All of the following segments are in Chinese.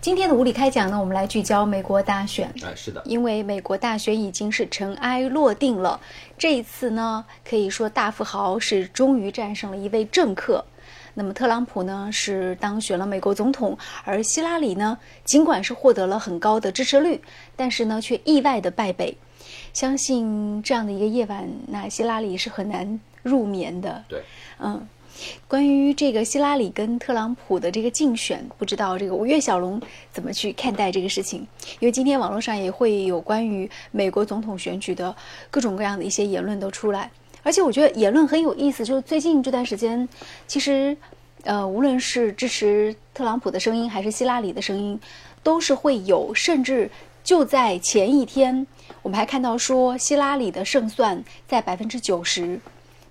今天的无理开讲呢，我们来聚焦美国大选。哎，是的，因为美国大选已经是尘埃落定了，这一次呢，可以说大富豪是终于战胜了一位政客。那么特朗普呢是当选了美国总统，而希拉里呢，尽管是获得了很高的支持率，但是呢却意外的败北。相信这样的一个夜晚，那希拉里是很难入眠的。对，嗯。关于这个希拉里跟特朗普的这个竞选，不知道这个五月小龙怎么去看待这个事情？因为今天网络上也会有关于美国总统选举的各种各样的一些言论都出来，而且我觉得言论很有意思。就是最近这段时间，其实，呃，无论是支持特朗普的声音还是希拉里的声音，都是会有。甚至就在前一天，我们还看到说希拉里的胜算在百分之九十。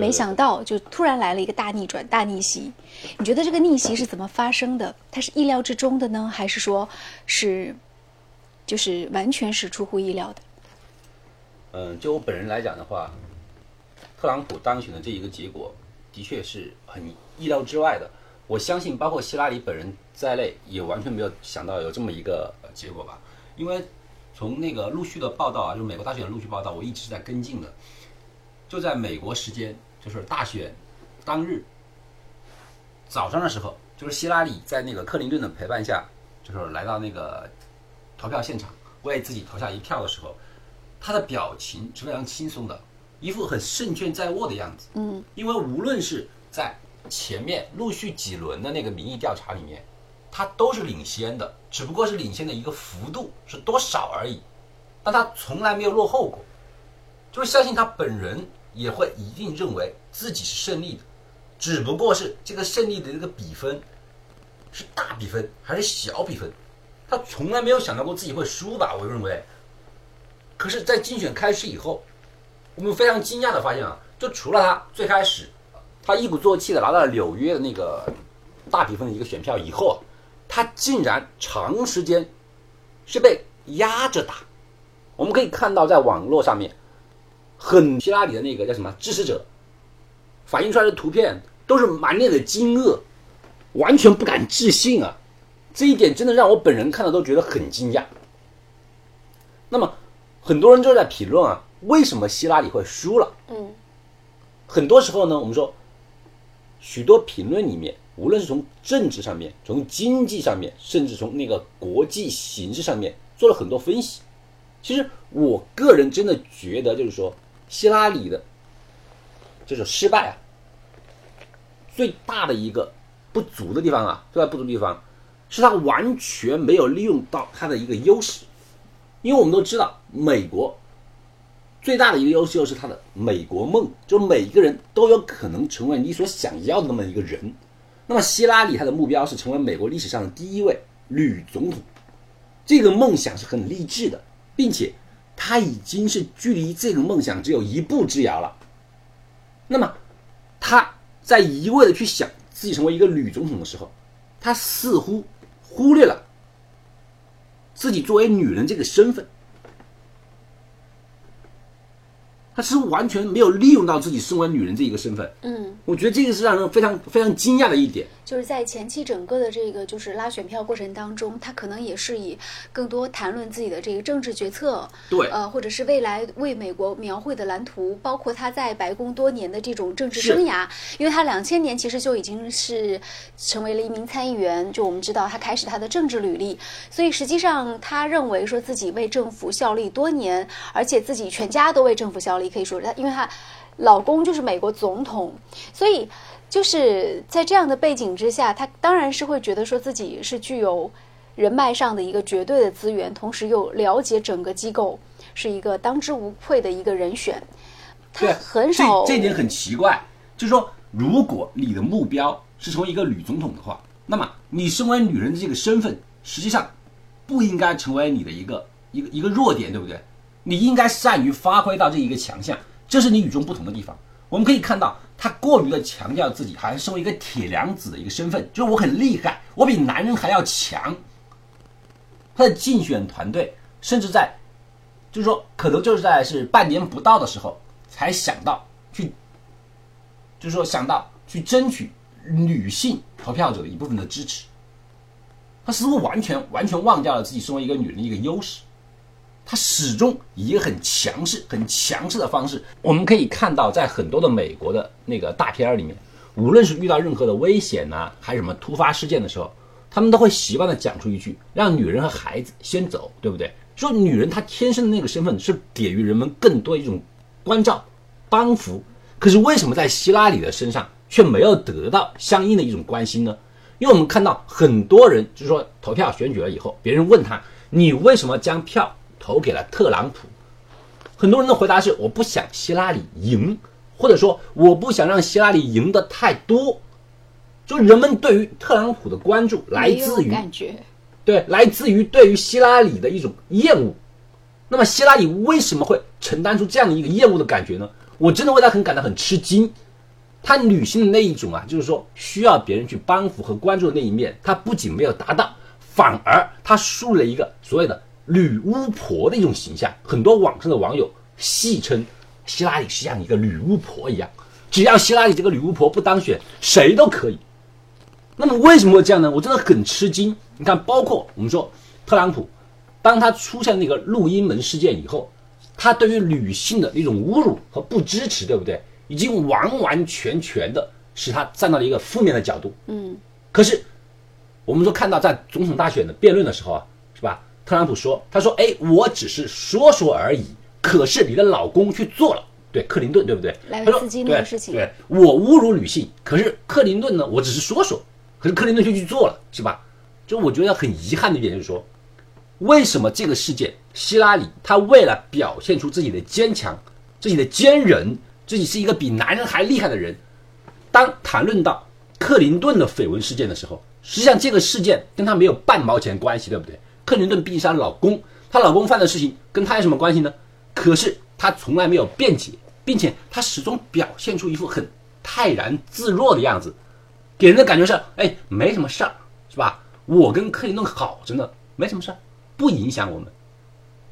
没想到，就突然来了一个大逆转、大逆袭。你觉得这个逆袭是怎么发生的？它是意料之中的呢，还是说，是，就是完全是出乎意料的？嗯，就我本人来讲的话，特朗普当选的这一个结果，的确是很意料之外的。我相信，包括希拉里本人在内，也完全没有想到有这么一个结果吧。因为从那个陆续的报道啊，就是美国大选的陆续报道，我一直是在跟进的。就在美国时间。就是大选当日早上的时候，就是希拉里在那个克林顿的陪伴下，就是来到那个投票现场，为自己投下一票的时候，他的表情是非常轻松的，一副很胜券在握的样子。嗯，因为无论是在前面陆续几轮的那个民意调查里面，他都是领先的，只不过是领先的一个幅度是多少而已，但他从来没有落后过，就是相信他本人。也会一定认为自己是胜利的，只不过是这个胜利的这个比分是大比分还是小比分，他从来没有想到过自己会输吧？我认为。可是，在竞选开始以后，我们非常惊讶的发现啊，就除了他最开始他一鼓作气的拿到了纽约的那个大比分的一个选票以后啊，他竟然长时间是被压着打。我们可以看到，在网络上面。很希拉里的那个叫什么支持者，反映出来的图片都是满脸的惊愕，完全不敢置信啊！这一点真的让我本人看到都觉得很惊讶。那么，很多人就在评论啊，为什么希拉里会输了？嗯，很多时候呢，我们说，许多评论里面，无论是从政治上面、从经济上面，甚至从那个国际形势上面，做了很多分析。其实，我个人真的觉得，就是说。希拉里的这种失败啊，最大的一个不足的地方啊，最大不足的地方是他完全没有利用到他的一个优势，因为我们都知道，美国最大的一个优势就是他的美国梦，就每一个人都有可能成为你所想要的那么一个人。那么希拉里他的目标是成为美国历史上的第一位女总统，这个梦想是很励志的，并且。他已经是距离这个梦想只有一步之遥了。那么，他在一味的去想自己成为一个女总统的时候，他似乎忽略了自己作为女人这个身份。他是完全没有利用到自己身为女人这一个身份。嗯，我觉得这个是让人非常非常惊讶的一点。就是在前期整个的这个就是拉选票过程当中，他可能也是以更多谈论自己的这个政治决策，对，呃，或者是未来为美国描绘的蓝图，包括他在白宫多年的这种政治生涯，因为他两千年其实就已经是成为了一名参议员，就我们知道他开始他的政治履历，所以实际上他认为说自己为政府效力多年，而且自己全家都为政府效力，可以说她因为她老公就是美国总统，所以。就是在这样的背景之下，她当然是会觉得说自己是具有人脉上的一个绝对的资源，同时又了解整个机构，是一个当之无愧的一个人选。他很少这点很奇怪，就是说，如果你的目标是成为一个女总统的话，那么你身为女人的这个身份，实际上不应该成为你的一个一个一个弱点，对不对？你应该善于发挥到这一个强项，这是你与众不同的地方。我们可以看到。他过于的强调自己，好像身为一个铁娘子的一个身份，就是我很厉害，我比男人还要强。他的竞选团队甚至在，就是说，可能就是在是半年不到的时候，才想到去，就是说想到去争取女性投票者的一部分的支持。他似乎完全完全忘掉了自己身为一个女人的一个优势。他始终以一个很强势、很强势的方式，我们可以看到，在很多的美国的那个大片里面，无论是遇到任何的危险呐、还是什么突发事件的时候，他们都会习惯的讲出一句：“让女人和孩子先走，对不对？”说女人她天生的那个身份是给予人们更多一种关照、帮扶。可是为什么在希拉里的身上却没有得到相应的一种关心呢？因为我们看到很多人就是说投票选举了以后，别人问他：“你为什么将票投给了特朗普？”很多人的回答是：“我不想希拉里赢，或者说我不想让希拉里赢得太多。”就人们对于特朗普的关注来自于感觉，对，来自于对于希拉里的一种厌恶。那么希拉里为什么会承担出这样的一个厌恶的感觉呢？我真的为他很感到很吃惊。他女性的那一种啊，就是说需要别人去帮扶和关注的那一面，他不仅没有达到，反而他树了一个所谓的女巫婆的一种形象。很多网上的网友戏称希拉里是像一个女巫婆一样，只要希拉里这个女巫婆不当选，谁都可以。那么为什么会这样呢？我真的很吃惊。你看，包括我们说特朗普，当他出现那个录音门事件以后，他对于女性的那种侮辱和不支持，对不对？已经完完全全的使他站到了一个负面的角度。嗯，可是我们说看到在总统大选的辩论的时候啊，特朗普说，他说，哎，我只是说说而已，可是你的老公去做了。对，克林顿，对不对？莱维斯基那个对事情对我侮辱女性，可是克林顿呢，我只是说说，可是克林顿就去做了，是吧？就我觉得很遗憾的一点就是说，为什么这个事件，希拉里她为了表现出自己的坚强、自己的坚韧，自己是一个比男人还厉害的人，当谈论到克林顿的绯闻事件的时候，实际上这个事件跟她没有半毛钱关系，对不对？克林顿必杀老公，她老公犯的事情跟她有什么关系呢？可是她从来没有辩解，并且她始终表现出一副很泰然自若的样子，给人的感觉是，哎，没什么事儿，是吧？我跟克林顿好着呢，没什么事儿，不影响我们。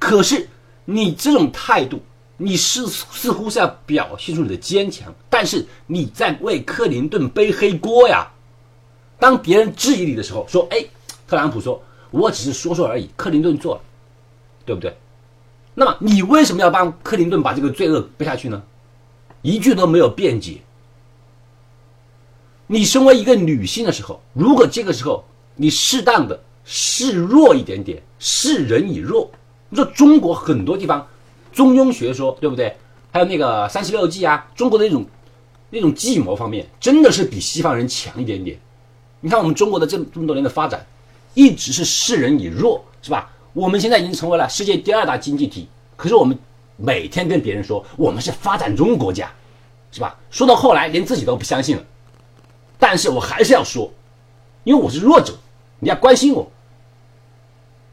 可是你这种态度，你是似乎是要表现出你的坚强，但是你在为克林顿背黑锅呀。当别人质疑你的时候，说：“哎，特朗普说我只是说说而已，克林顿做了，对不对？”那么你为什么要帮克林顿把这个罪恶背下去呢？一句都没有辩解。你身为一个女性的时候，如果这个时候你适当的示弱一点点，示人以弱，你说中国很多地方中庸学说对不对？还有那个三十六计啊，中国的那种那种计谋方面，真的是比西方人强一点点。你看我们中国的这这么多年的发展，一直是示人以弱，是吧？我们现在已经成为了世界第二大经济体，可是我们每天跟别人说我们是发展中国家，是吧？说到后来连自己都不相信了。但是我还是要说，因为我是弱者，你要关心我。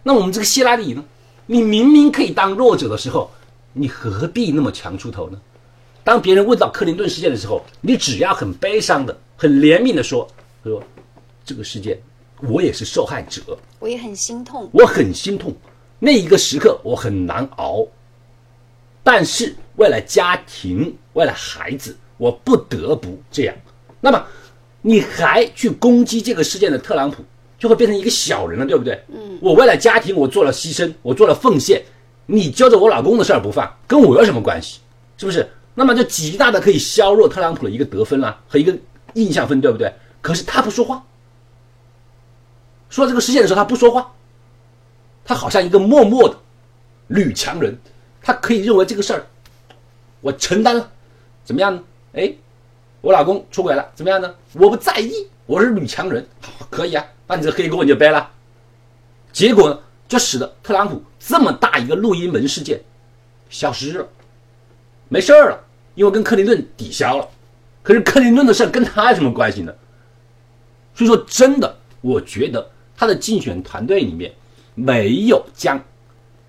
那我们这个希拉里呢？你明明可以当弱者的时候，你何必那么强出头呢？当别人问到克林顿事件的时候，你只要很悲伤的、很怜悯的说：“说这个事件，我也是受害者，我也很心痛。我很心痛，那一个时刻我很难熬。但是为了家庭，为了孩子，我不得不这样。那么，你还去攻击这个事件的特朗普，就会变成一个小人了，对不对？嗯，我为了家庭，我做了牺牲，我做了奉献，你揪着我老公的事儿不放，跟我有什么关系？是不是？那么就极大的可以削弱特朗普的一个得分啦、和一个印象分，对不对？可是他不说话，说到这个事件的时候，他不说话，他好像一个默默的女强人，他可以认为这个事儿我承担了，怎么样呢？哎，我老公出轨了，怎么样呢？我不在意，我是女强人，好，可以啊，那你这黑锅你就背了。结果呢，就使得特朗普这么大一个录音门事件消失了，没事儿了，因为跟克林顿抵消了。可是克林顿的事跟他有什么关系呢？所以说，真的，我觉得他的竞选团队里面没有将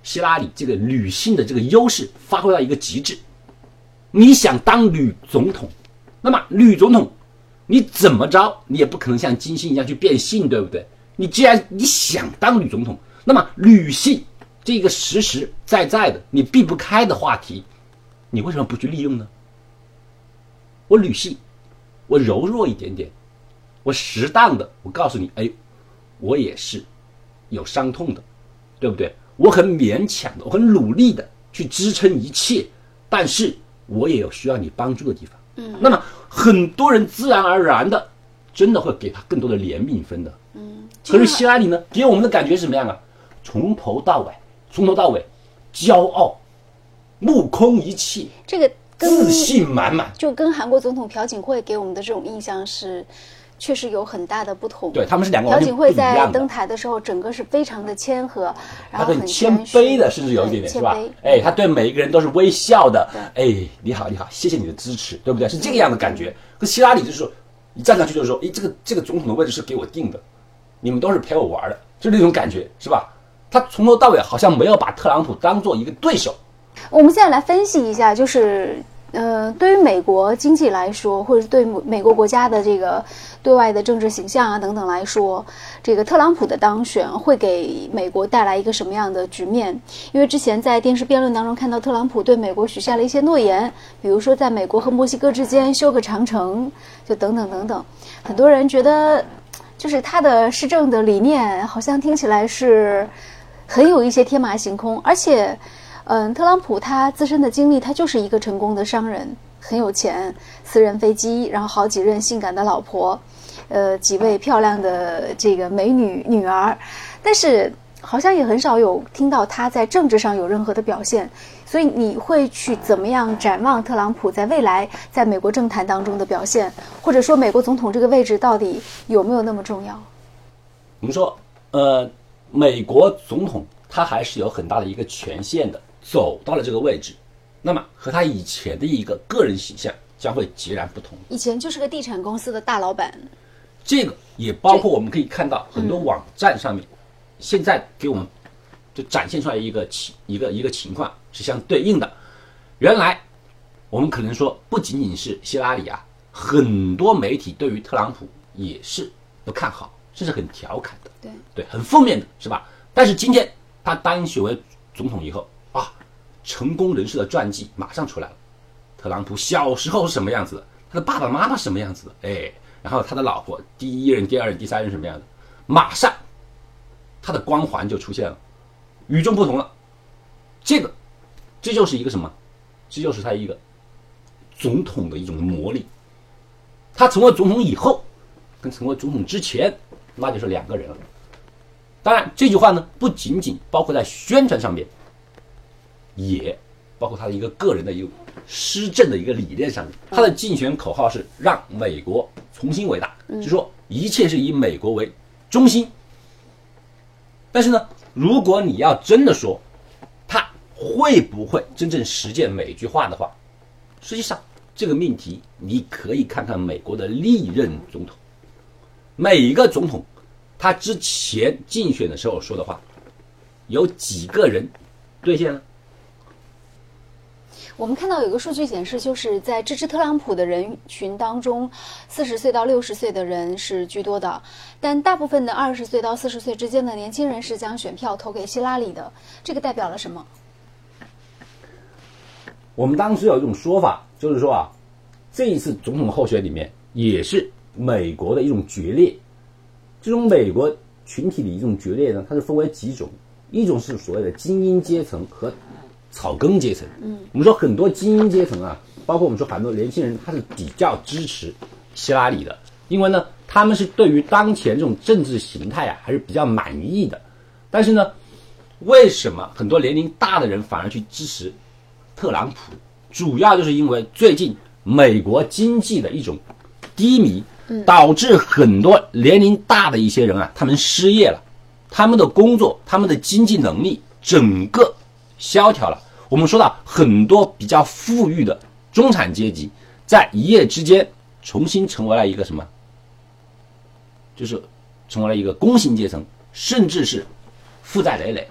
希拉里这个女性的这个优势发挥到一个极致。你想当女总统，那么女总统你怎么着，你也不可能像金星一样去变性，对不对？你既然你想当女总统，那么女性这个实实在在的你避不开的话题，你为什么不去利用呢？我女性，我柔弱一点点，我适当的，我告诉你，哎，我也是有伤痛的，对不对？我很勉强的，我很努力的去支撑一切，但是我也有需要你帮助的地方。嗯，那么很多人自然而然的，真的会给他更多的怜悯分的。嗯，可是希拉里呢，给我们的感觉是什么样啊？从头到尾，从头到尾，骄傲，目空一切，这个自信满满。就跟韩国总统朴槿惠给我们的这种印象是，确实有很大的不同。对，他们是两个朴完全不一槿惠在登。台的时候，整个是非常的谦和，然后很很谦卑的，甚至有一点点，是吧？哎，他对每一个人都是微笑的。哎，你好，你好，谢谢你的支持，对不对？是这个样的感觉。可希拉里就是说，一站上去就是说，哎，这个这个总统的位置是给我定的，你们都是陪我玩的，就那种感觉，是吧？他从头到尾好像没有把特朗普当做一个对手。我们现在来分析一下，就是呃，对于美国经济来说，或者对美国国家的这个对外的政治形象啊等等来说，这个特朗普的当选会给美国带来一个什么样的局面？因为之前在电视辩论当中看到特朗普对美国许下了一些诺言，比如说在美国和墨西哥之间修个长城，就等等等等，很多人觉得。就是他的施政的理念，好像听起来是很有一些天马行空，而且，嗯，特朗普他自身的经历，他就是一个成功的商人，很有钱，私人飞机，然后好几任性感的老婆，呃，几位漂亮的这个美女女儿，但是好像也很少有听到他在政治上有任何的表现，所以你会去怎么样展望特朗普在未来在美国政坛当中的表现，或者说美国总统这个位置到底有没有那么重要？我们说，呃，美国总统他还是有很大的一个权限的，走到了这个位置，那么和他以前的一个个人形象将会截然不同。以前就是个地产公司的大老板，这个也包括我们可以看到很多网站上面，现在给我们就展现出来一个情一个一个情况是相对应的。原来我们可能说不仅仅是希拉里啊，很多媒体对于特朗普也是不看好，甚至很调侃的，对对，很负面的是吧？但是今天他当选为总统以后，成功人士的传记马上出来了。特朗普小时候是什么样子的？他的爸爸妈妈什么样子的？哎，然后他的老婆第一任、第二任、第三任什么样的？马上他的光环就出现了，与众不同了。这个，这就是一个什么？这就是他一个总统的一种魔力。他成为总统以后，跟成为总统之前，那就是两个人了。当然，这句话呢，不仅仅包括在宣传上面，也包括他的一个个人的一个施政的一个理念上面。他的竞选口号是让美国重新伟大，就是说一切是以美国为中心。但是呢，如果你要真的说他会不会真正实践每句话的话，实际上这个命题你可以看看美国的历任总统，每一个总统他之前竞选的时候说的话，有几个人兑现了？我们看到有个数据显示，就是在支持特朗普的人群当中，四十岁到六十岁的人是居多的，但大部分的二十岁到四十岁之间的年轻人是将选票投给希拉里的。这个代表了什么？我们当时有一种说法，就是说啊，这一次总统候选里面也是美国的一种决裂。这种美国群体的一种决裂呢，它是分为几种，一种是所谓的精英阶层和草根阶层。嗯，我们说很多精英阶层啊，包括我们说很多年轻人，他是比较支持希拉里的，因为呢，他们是对于当前这种政治形态啊，还是比较满意的。但是呢，为什么很多年龄大的人反而去支持特朗普？主要就是因为最近美国经济的一种低迷，导致很多年龄大的一些人啊，他们失业了，他们的工作、他们的经济能力整个萧条了。我们说到很多比较富裕的中产阶级，在一夜之间重新成为了一个什么？就是成为了一个工薪阶层，甚至是负债累累。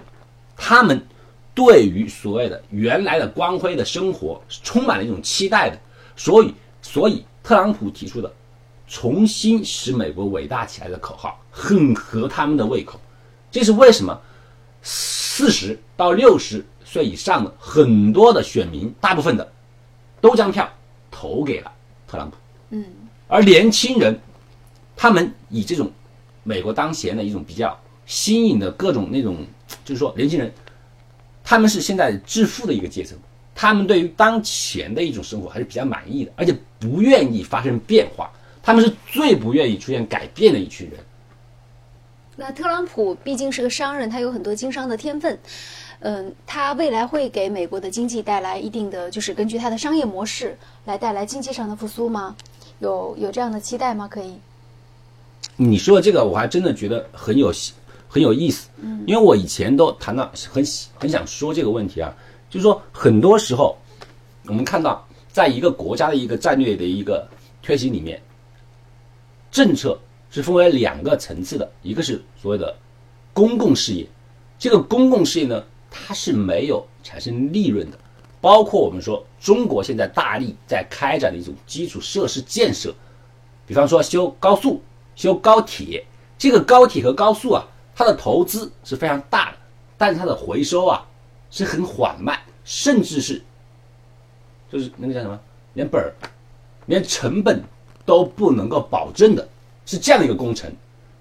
他们对于所谓的原来的光辉的生活是充满了一种期待的，所以，所以特朗普提出的重新使美国伟大起来的口号很合他们的胃口。这是为什么？四十到六十岁以上的很多的选民，大部分的都将票投给了特朗普。嗯，而年轻人，他们以这种美国当前的一种比较新颖的各种那种，就是说年轻人，他们是现在致富的一个阶层，他们对于当前的一种生活还是比较满意的，而且不愿意发生变化，他们是最不愿意出现改变的一群人。那特朗普毕竟是个商人，他有很多经商的天分，嗯，它未来会给美国的经济带来一定的，就是根据它的商业模式来带来经济上的复苏吗？有有这样的期待吗？可以？你说的这个，我还真的觉得很有很有意思，嗯，因为我以前都谈到很很想说这个问题啊，就是说很多时候我们看到，在一个国家的一个战略的一个推行里面，政策。是分为两个层次的，一个是所谓的公共事业，这个公共事业呢，它是没有产生利润的，包括我们说中国现在大力在开展的一种基础设施建设，比方说修高速、修高铁，这个高铁和高速啊，它的投资是非常大的，但是它的回收啊是很缓慢，甚至是就是那个叫什么，连本儿、连成本都不能够保证的。是这样的一个工程，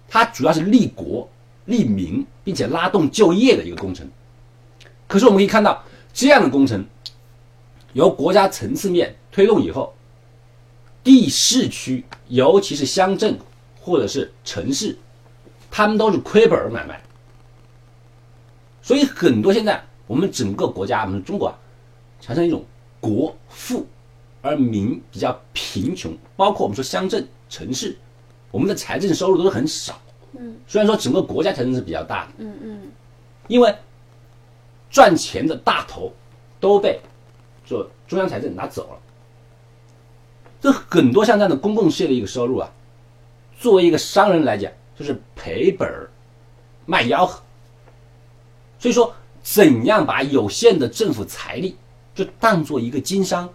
它主要是利国利民，并且拉动就业的一个工程。可是我们可以看到，这样的工程由国家层次面推动以后，地市区，尤其是乡镇或者是城市，他们都是亏本买卖。所以很多现在我们整个国家，我们中国啊，产生一种国富而民比较贫穷，包括我们说乡镇城市。我们的财政收入都是很少，嗯，虽然说整个国家财政是比较大的，嗯嗯，因为赚钱的大头都被做中央财政拿走了，这很多像这样的公共事业的一个收入啊，作为一个商人来讲，就是赔本儿卖吆喝。所以说，怎样把有限的政府财力就当做一个经商，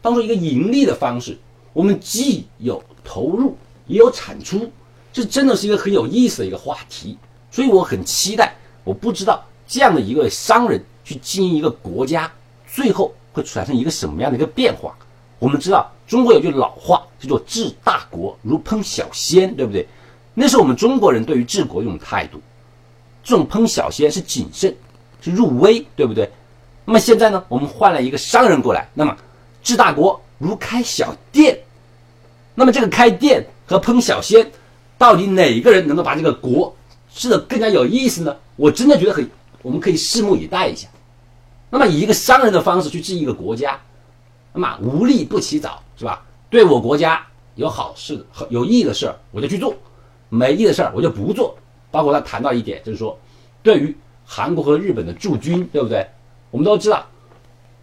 当做一个盈利的方式，我们既有投入。也有产出，这真的是一个很有意思的一个话题，所以我很期待。我不知道这样的一个商人去经营一个国家，最后会产生一个什么样的一个变化。我们知道中国有句老话叫做“治大国如烹小鲜”，对不对？那是我们中国人对于治国一种态度。这种烹小鲜是谨慎，是入微，对不对？那么现在呢，我们换了一个商人过来，那么治大国如开小店。那么这个开店。和烹小鲜，到底哪个人能够把这个国治得更加有意思呢？我真的觉得很，我们可以拭目以待一下。那么以一个商人的方式去治一个国家，那么无利不起早，是吧？对我国家有好事、的、有益的事儿，我就去做；没益的事儿，我就不做。包括他谈到一点，就是说，对于韩国和日本的驻军，对不对？我们都知道，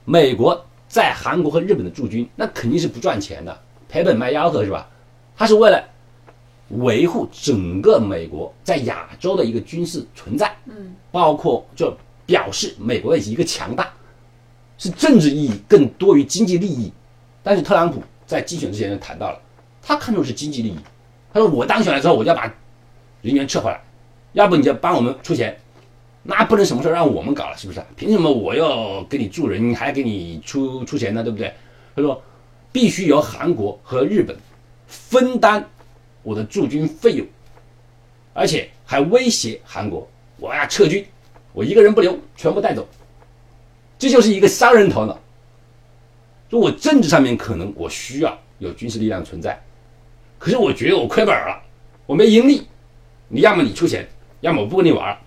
美国在韩国和日本的驻军，那肯定是不赚钱的，赔本卖吆喝，是吧？他是为了维护整个美国在亚洲的一个军事存在，嗯，包括就表示美国的一个强大，是政治意义更多于经济利益。但是特朗普在竞选之前就谈到了，他看重是经济利益。他说：“我当选了之后，我就要把人员撤回来，要不你就帮我们出钱，那不能什么事让我们搞了，是不是？凭什么我要给你助人，还给你出出钱呢？对不对？”他说：“必须由韩国和日本。”分担我的驻军费用，而且还威胁韩国，我要撤军，我一个人不留，全部带走。这就是一个商人头脑。就我政治上面可能我需要有军事力量存在，可是我觉得我亏本了，我没盈利。你要么你出钱，要么我不跟你玩。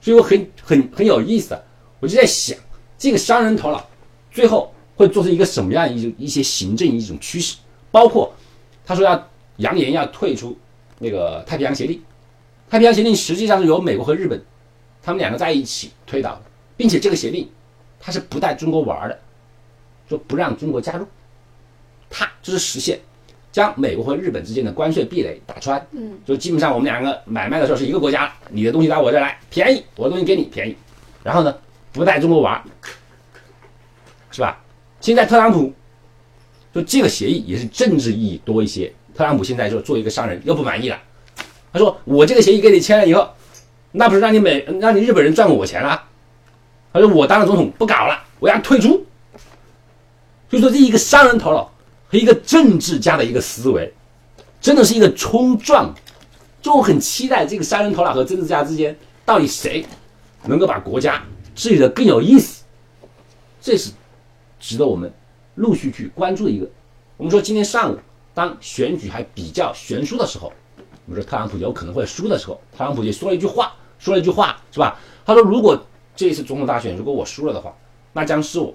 所以我很很很有意思，我就在想，这个商人头脑最后会做出一个什么样一种一些行政一种趋势，包括。他说要扬言要退出那个太平洋协定，太平洋协定实际上是由美国和日本他们两个在一起推导的，并且这个协定它是不带中国玩的，说不让中国加入，它就是实现将美国和日本之间的关税壁垒打穿，嗯，就基本上我们两个买卖的时候是一个国家，你的东西到我这来便宜，我的东西给你便宜，然后呢不带中国玩，是吧？现在特朗普。就这个协议也是政治意义多一些。特朗普现在就做一个商人又不满意了，他说：“我这个协议给你签了以后，那不是让你美让你日本人赚我钱了？”他说：“我当了总统不搞了，我要退出。”所以说，这一个商人头脑和一个政治家的一个思维，真的是一个冲撞就很期待这个商人头脑和政治家之间到底谁能够把国家治理的更有意思，这是值得我们陆续去关注的一个。我们说今天上午当选举还比较悬殊的时候，我们说特朗普有可能会输的时候，特朗普也说了一句话，说了一句话是吧？他说如果这一次总统大选如果我输了的话，那将是我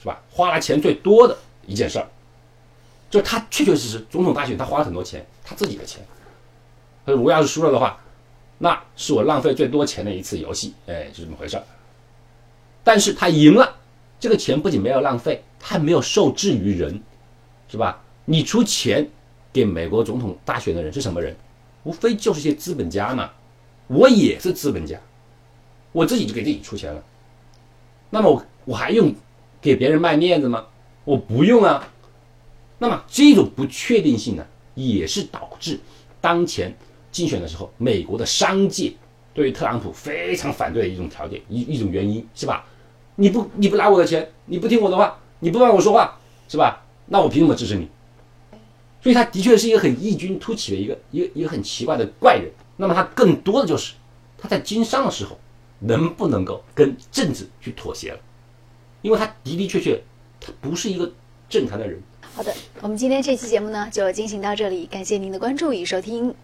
是吧花了钱最多的一件事儿。就他确确实实总统大选他花了很多钱，他自己的钱。他说：“我要是输了的话，那是我浪费最多钱的一次游戏。”哎，就这么回事儿。但是他赢了，这个钱不仅没有浪费，他还没有受制于人，是吧？你出钱给美国总统大选的人是什么人？无非就是些资本家。嘛。我也是资本家，我自己就给自己出钱了。那么我我还用给别人卖面子吗？我不用啊。那么这种不确定性呢，也是导致当前竞选的时候，美国的商界对于特朗普非常反对的一种条件，一一种原因是吧？你不你不拿我的钱，你不听我的话，你不帮我说话，是吧？那我凭什么？支持你？所以他的确是一个很异军突起的一个一个一个很奇怪的怪人。那么他更多的就是他在经商的时候能不能够跟政治去妥协了？因为他的的确确他不是一个正常的人。好的，我们今天这期节目呢就进行到这里，感谢您的关注与收听。